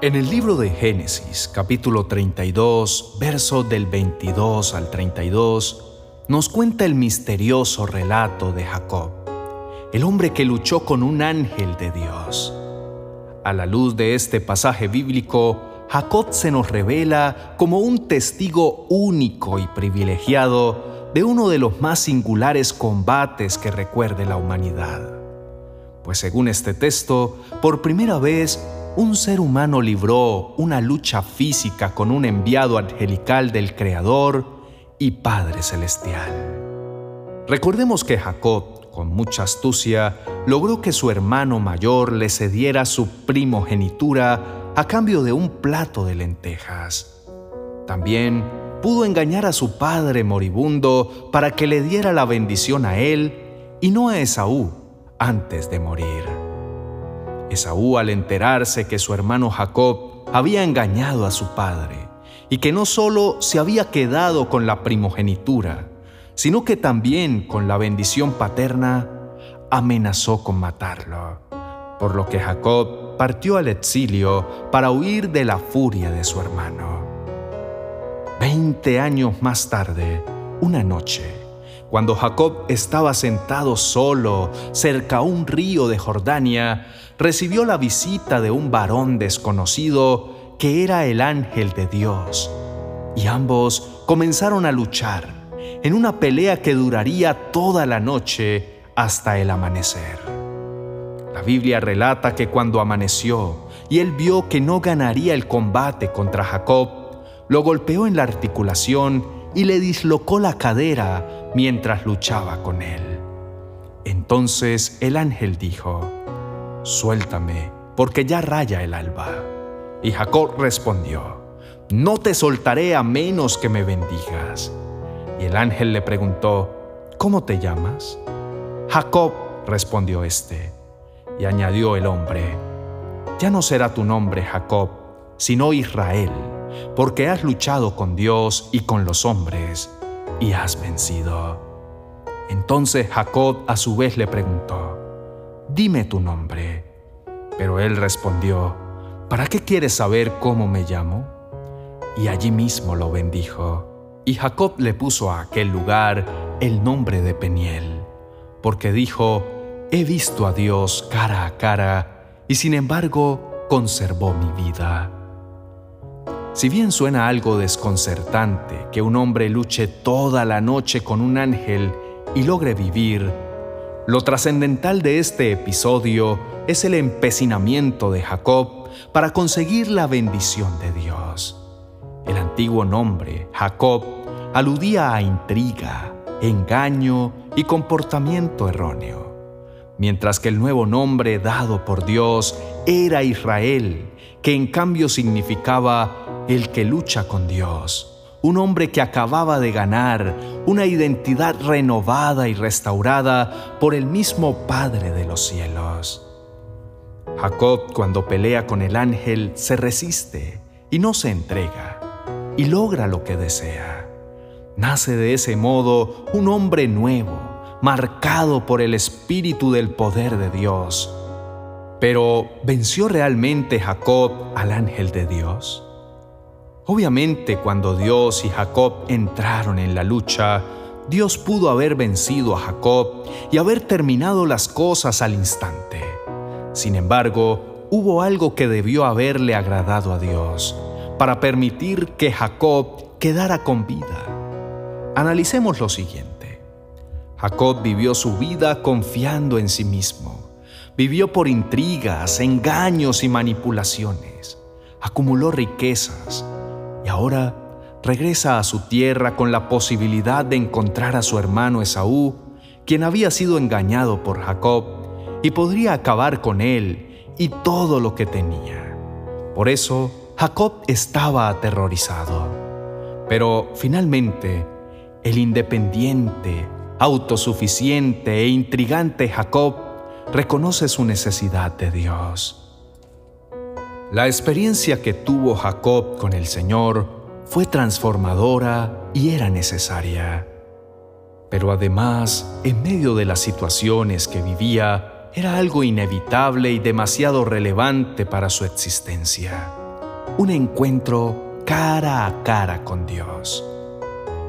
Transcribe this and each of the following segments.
En el libro de Génesis, capítulo 32, verso del 22 al 32, nos cuenta el misterioso relato de Jacob, el hombre que luchó con un ángel de Dios. A la luz de este pasaje bíblico, Jacob se nos revela como un testigo único y privilegiado de uno de los más singulares combates que recuerde la humanidad. Pues según este texto, por primera vez un ser humano libró una lucha física con un enviado angelical del Creador y Padre Celestial. Recordemos que Jacob, con mucha astucia, logró que su hermano mayor le cediera su primogenitura a cambio de un plato de lentejas. También pudo engañar a su padre moribundo para que le diera la bendición a él y no a Esaú antes de morir. Esaú al enterarse que su hermano Jacob había engañado a su padre y que no solo se había quedado con la primogenitura, sino que también con la bendición paterna, amenazó con matarlo, por lo que Jacob partió al exilio para huir de la furia de su hermano. Veinte años más tarde, una noche, cuando Jacob estaba sentado solo cerca a un río de Jordania, recibió la visita de un varón desconocido que era el ángel de Dios. Y ambos comenzaron a luchar en una pelea que duraría toda la noche hasta el amanecer. La Biblia relata que cuando amaneció y él vio que no ganaría el combate contra Jacob, lo golpeó en la articulación y le dislocó la cadera mientras luchaba con él. Entonces el ángel dijo, Suéltame, porque ya raya el alba. Y Jacob respondió, No te soltaré a menos que me bendigas. Y el ángel le preguntó, ¿Cómo te llamas? Jacob, respondió éste. Y añadió el hombre, Ya no será tu nombre Jacob, sino Israel, porque has luchado con Dios y con los hombres, y has vencido. Entonces Jacob a su vez le preguntó, Dime tu nombre. Pero él respondió, ¿Para qué quieres saber cómo me llamo? Y allí mismo lo bendijo. Y Jacob le puso a aquel lugar el nombre de Peniel, porque dijo, He visto a Dios cara a cara, y sin embargo conservó mi vida. Si bien suena algo desconcertante que un hombre luche toda la noche con un ángel y logre vivir, lo trascendental de este episodio es el empecinamiento de Jacob para conseguir la bendición de Dios. El antiguo nombre, Jacob, aludía a intriga, engaño y comportamiento erróneo, mientras que el nuevo nombre dado por Dios era Israel, que en cambio significaba el que lucha con Dios un hombre que acababa de ganar una identidad renovada y restaurada por el mismo Padre de los cielos. Jacob cuando pelea con el ángel se resiste y no se entrega y logra lo que desea. Nace de ese modo un hombre nuevo, marcado por el espíritu del poder de Dios. Pero ¿venció realmente Jacob al ángel de Dios? Obviamente cuando Dios y Jacob entraron en la lucha, Dios pudo haber vencido a Jacob y haber terminado las cosas al instante. Sin embargo, hubo algo que debió haberle agradado a Dios para permitir que Jacob quedara con vida. Analicemos lo siguiente. Jacob vivió su vida confiando en sí mismo. Vivió por intrigas, engaños y manipulaciones. Acumuló riquezas, ahora regresa a su tierra con la posibilidad de encontrar a su hermano Esaú, quien había sido engañado por Jacob y podría acabar con él y todo lo que tenía. Por eso Jacob estaba aterrorizado. Pero finalmente, el independiente, autosuficiente e intrigante Jacob reconoce su necesidad de Dios. La experiencia que tuvo Jacob con el Señor fue transformadora y era necesaria. Pero además, en medio de las situaciones que vivía, era algo inevitable y demasiado relevante para su existencia. un encuentro cara a cara con Dios.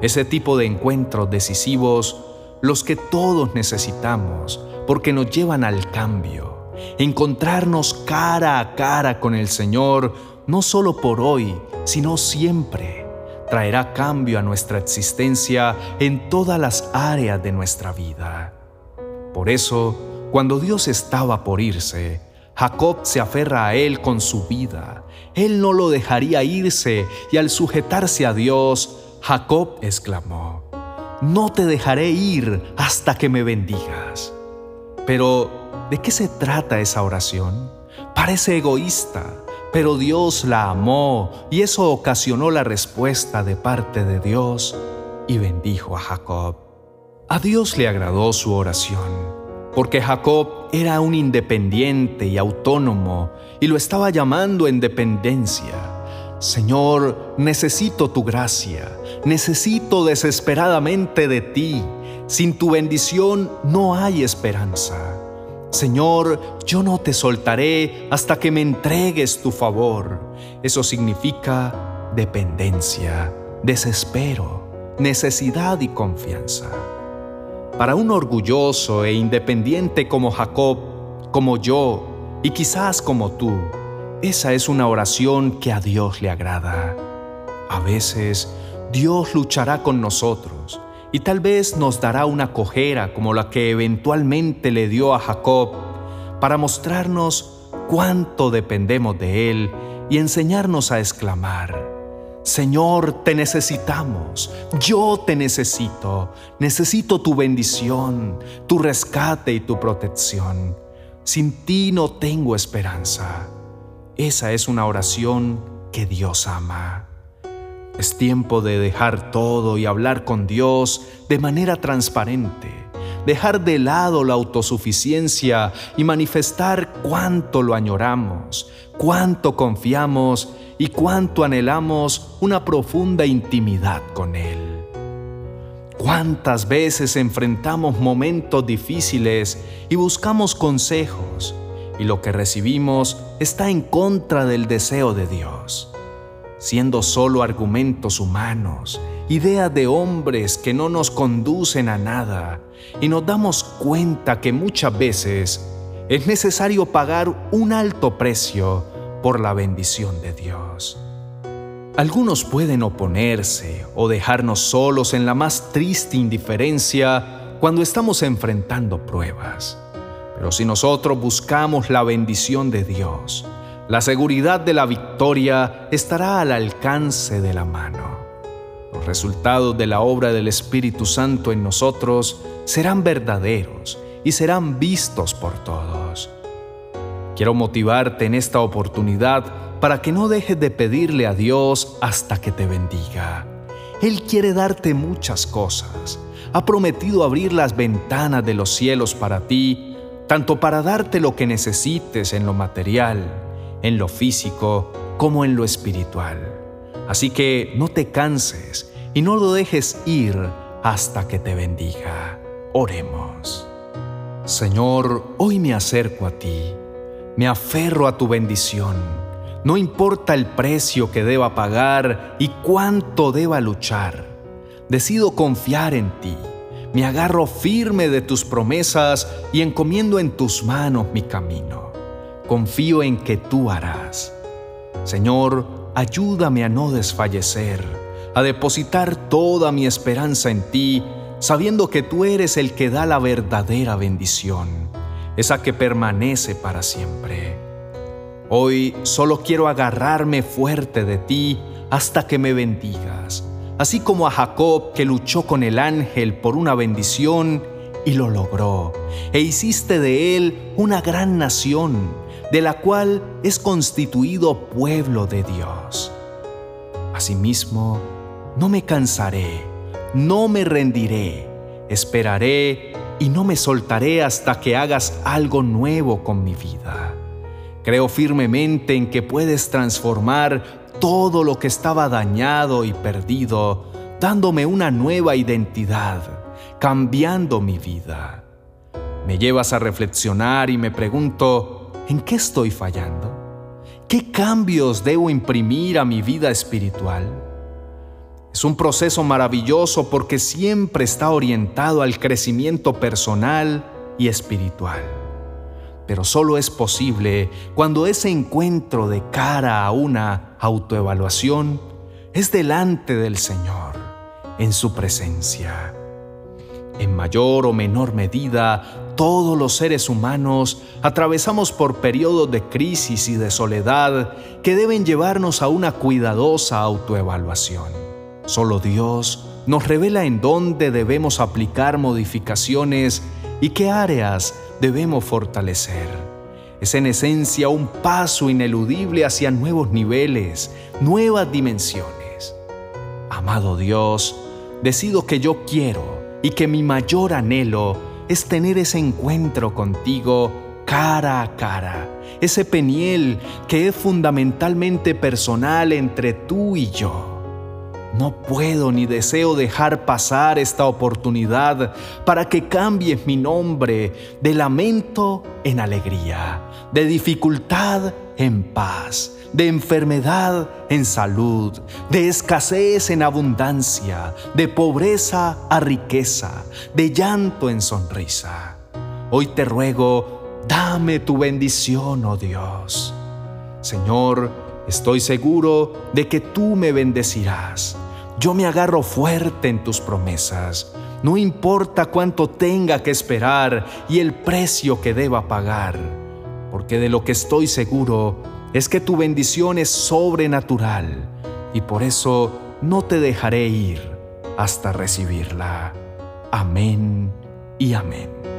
Ese tipo de encuentros decisivos, los que todos necesitamos, porque nos llevan al cambio. Encontrarnos cara a cara con el Señor, no solo por hoy, sino siempre, traerá cambio a nuestra existencia en todas las áreas de nuestra vida. Por eso, cuando Dios estaba por irse, Jacob se aferra a él con su vida. Él no lo dejaría irse y al sujetarse a Dios, Jacob exclamó, No te dejaré ir hasta que me bendigas. Pero, ¿de qué se trata esa oración? Parece egoísta, pero Dios la amó y eso ocasionó la respuesta de parte de Dios y bendijo a Jacob. A Dios le agradó su oración porque Jacob era un independiente y autónomo y lo estaba llamando en dependencia. Señor, necesito tu gracia, necesito desesperadamente de ti. Sin tu bendición no hay esperanza. Señor, yo no te soltaré hasta que me entregues tu favor. Eso significa dependencia, desespero, necesidad y confianza. Para un orgulloso e independiente como Jacob, como yo y quizás como tú, esa es una oración que a Dios le agrada. A veces Dios luchará con nosotros y tal vez nos dará una cojera como la que eventualmente le dio a Jacob para mostrarnos cuánto dependemos de Él y enseñarnos a exclamar, Señor, te necesitamos, yo te necesito, necesito tu bendición, tu rescate y tu protección. Sin ti no tengo esperanza. Esa es una oración que Dios ama. Es tiempo de dejar todo y hablar con Dios de manera transparente, dejar de lado la autosuficiencia y manifestar cuánto lo añoramos, cuánto confiamos y cuánto anhelamos una profunda intimidad con Él. ¿Cuántas veces enfrentamos momentos difíciles y buscamos consejos y lo que recibimos está en contra del deseo de Dios? Siendo solo argumentos humanos, ideas de hombres que no nos conducen a nada y nos damos cuenta que muchas veces es necesario pagar un alto precio por la bendición de Dios. Algunos pueden oponerse o dejarnos solos en la más triste indiferencia cuando estamos enfrentando pruebas. Pero si nosotros buscamos la bendición de Dios, la seguridad de la victoria estará al alcance de la mano. Los resultados de la obra del Espíritu Santo en nosotros serán verdaderos y serán vistos por todos. Quiero motivarte en esta oportunidad para que no dejes de pedirle a Dios hasta que te bendiga. Él quiere darte muchas cosas. Ha prometido abrir las ventanas de los cielos para ti, tanto para darte lo que necesites en lo material, en lo físico, como en lo espiritual. Así que no te canses y no lo dejes ir hasta que te bendiga. Oremos. Señor, hoy me acerco a ti me aferro a tu bendición. No importa el precio que deba pagar y cuánto deba luchar. Decido confiar en ti. Me agarro firme de tus promesas y encomiendo en tus manos mi camino. Confío en que tú harás. Señor, ayúdame a no desfallecer, a depositar toda mi esperanza en ti, sabiendo que tú eres el que da la verdadera bendición esa que permanece para siempre. Hoy solo quiero agarrarme fuerte de ti hasta que me bendigas, así como a Jacob que luchó con el ángel por una bendición y lo logró, e hiciste de él una gran nación, de la cual es constituido pueblo de Dios. Asimismo, no me cansaré, no me rendiré, esperaré y no me soltaré hasta que hagas algo nuevo con mi vida. Creo firmemente en que puedes transformar todo lo que estaba dañado y perdido, dándome una nueva identidad, cambiando mi vida. Me llevas a reflexionar y me pregunto, ¿en qué estoy fallando? ¿Qué cambios debo imprimir a mi vida espiritual? Es un proceso maravilloso porque siempre está orientado al crecimiento personal y espiritual. Pero solo es posible cuando ese encuentro de cara a una autoevaluación es delante del Señor, en su presencia. En mayor o menor medida, todos los seres humanos atravesamos por periodos de crisis y de soledad que deben llevarnos a una cuidadosa autoevaluación. Solo Dios nos revela en dónde debemos aplicar modificaciones y qué áreas debemos fortalecer. Es en esencia un paso ineludible hacia nuevos niveles, nuevas dimensiones. Amado Dios, decido que yo quiero y que mi mayor anhelo es tener ese encuentro contigo cara a cara, ese peniel que es fundamentalmente personal entre tú y yo. No puedo ni deseo dejar pasar esta oportunidad para que cambies mi nombre de lamento en alegría, de dificultad en paz, de enfermedad en salud, de escasez en abundancia, de pobreza a riqueza, de llanto en sonrisa. Hoy te ruego, dame tu bendición, oh Dios. Señor, estoy seguro de que tú me bendecirás. Yo me agarro fuerte en tus promesas. No importa cuánto tenga que esperar y el precio que deba pagar, porque de lo que estoy seguro es que tu bendición es sobrenatural y por eso no te dejaré ir hasta recibirla. Amén y amén.